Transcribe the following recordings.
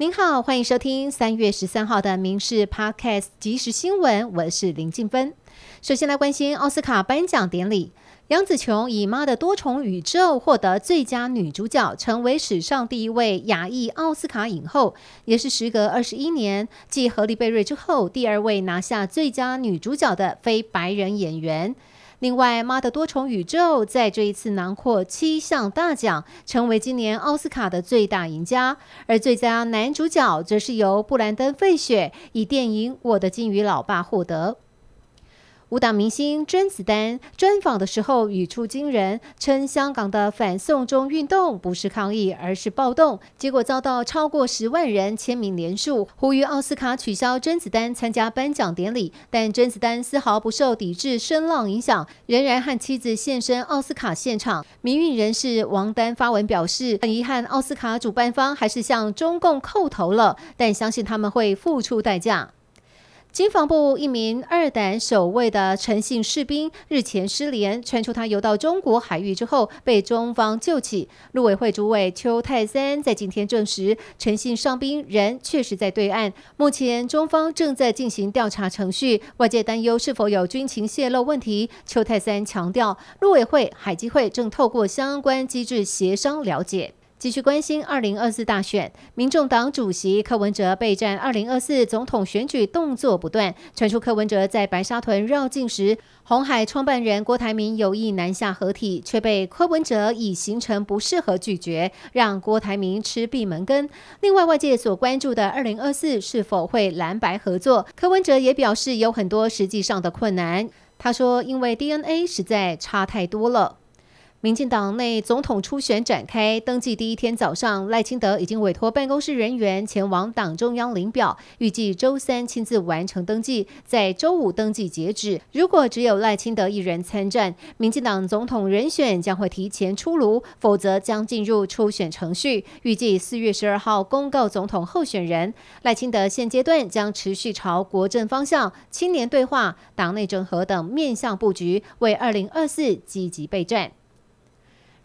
您好，欢迎收听三月十三号的《民事 Podcast 即时新闻》，我是林静芬。首先来关心奥斯卡颁奖典礼，杨紫琼以《妈的多重宇宙》获得最佳女主角，成为史上第一位亚裔奥斯卡影后，也是时隔二十一年继荷丽贝瑞之后第二位拿下最佳女主角的非白人演员。另外，《妈的多重宇宙》在这一次囊括七项大奖，成为今年奥斯卡的最大赢家。而最佳男主角则是由布兰登·费雪以电影《我的金鱼老爸》获得。舞蹈明星甄子丹专访的时候语出惊人，称香港的反送中运动不是抗议，而是暴动，结果遭到超过十万人签名连署，呼吁奥斯卡取消甄子丹参加颁奖典礼。但甄子丹丝毫不受抵制声浪影响，仍然和妻子现身奥斯卡现场。民运人士王丹发文表示，很遗憾奥斯卡主办方还是向中共叩头了，但相信他们会付出代价。经防部一名二胆守卫的陈姓士兵日前失联，传出他游到中国海域之后被中方救起。陆委会主委邱泰三在今天证实，陈姓上兵人确实在对岸。目前中方正在进行调查程序，外界担忧是否有军情泄露问题。邱泰三强调，陆委会、海基会正透过相关机制协商了解。继续关心二零二四大选，民众党主席柯文哲备战二零二四总统选举动作不断，传出柯文哲在白沙屯绕境时，红海创办人郭台铭有意南下合体，却被柯文哲以行程不适合拒绝，让郭台铭吃闭门羹。另外，外界所关注的二零二四是否会蓝白合作，柯文哲也表示有很多实际上的困难。他说，因为 DNA 实在差太多了。民进党内总统初选展开，登记第一天早上，赖清德已经委托办公室人员前往党中央领表，预计周三亲自完成登记，在周五登记截止。如果只有赖清德一人参战，民进党总统人选将会提前出炉，否则将进入初选程序。预计四月十二号公告总统候选人。赖清德现阶段将持续朝国政方向、青年对话、党内整合等面向布局，为二零二四积极备战。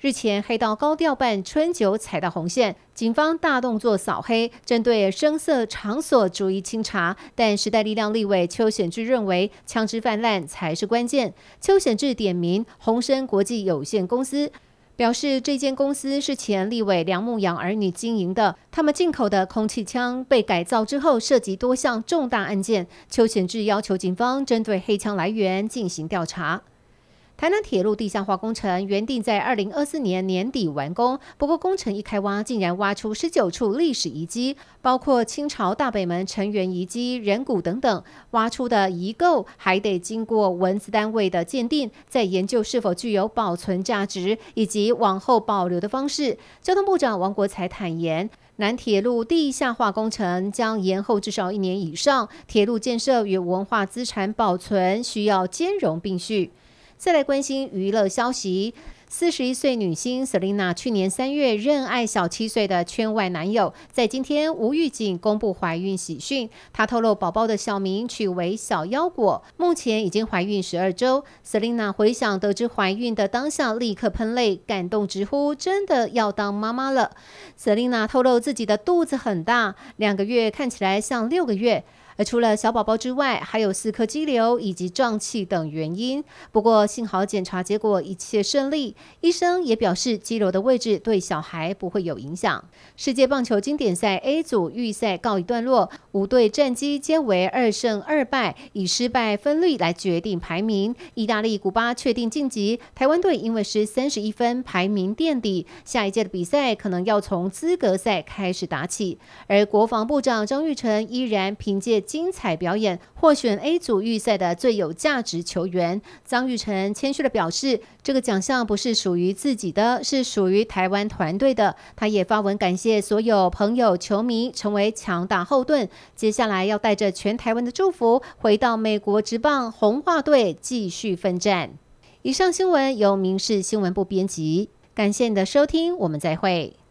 日前，黑道高调办春酒踩到红线，警方大动作扫黑，针对声色场所逐一清查。但时代力量立委邱显志认为，枪支泛滥才是关键。邱显志点名宏生国际有限公司，表示这间公司是前立委梁牧阳儿女经营的，他们进口的空气枪被改造之后，涉及多项重大案件。邱显志要求警方针对黑枪来源进行调查。台南铁路地下化工程原定在二零二四年年底完工，不过工程一开挖，竟然挖出十九处历史遗迹，包括清朝大北门城垣遗迹、人骨等等。挖出的遗构还得经过文字单位的鉴定，再研究是否具有保存价值以及往后保留的方式。交通部长王国才坦言，南铁路地下化工程将延后至少一年以上，铁路建设与文化资产保存需要兼容并蓄。再来关心娱乐消息，四十一岁女星 Selina 去年三月认爱小七岁的圈外男友，在今天无预警公布怀孕喜讯。她透露宝宝的小名取为小腰果，目前已经怀孕十二周。Selina 回想得知怀孕的当下，立刻喷泪，感动直呼真的要当妈妈了。Selina 透露自己的肚子很大，两个月看起来像六个月。而除了小宝宝之外，还有四颗肌瘤以及胀气等原因。不过幸好检查结果一切顺利，医生也表示肌瘤的位置对小孩不会有影响。世界棒球经典赛 A 组预赛告一段落，五队战绩皆为二胜二败，以失败分率来决定排名。意大利、古巴确定晋级，台湾队因为是三十一分排名垫底，下一届的比赛可能要从资格赛开始打起。而国防部长张玉成依然凭借精彩表演获选 A 组预赛的最有价值球员，张玉成谦虚的表示，这个奖项不是属于自己的，是属于台湾团队的。他也发文感谢所有朋友、球迷，成为强大后盾。接下来要带着全台湾的祝福，回到美国职棒红袜队继续奋战。以上新闻由民事新闻部编辑，感谢你的收听，我们再会。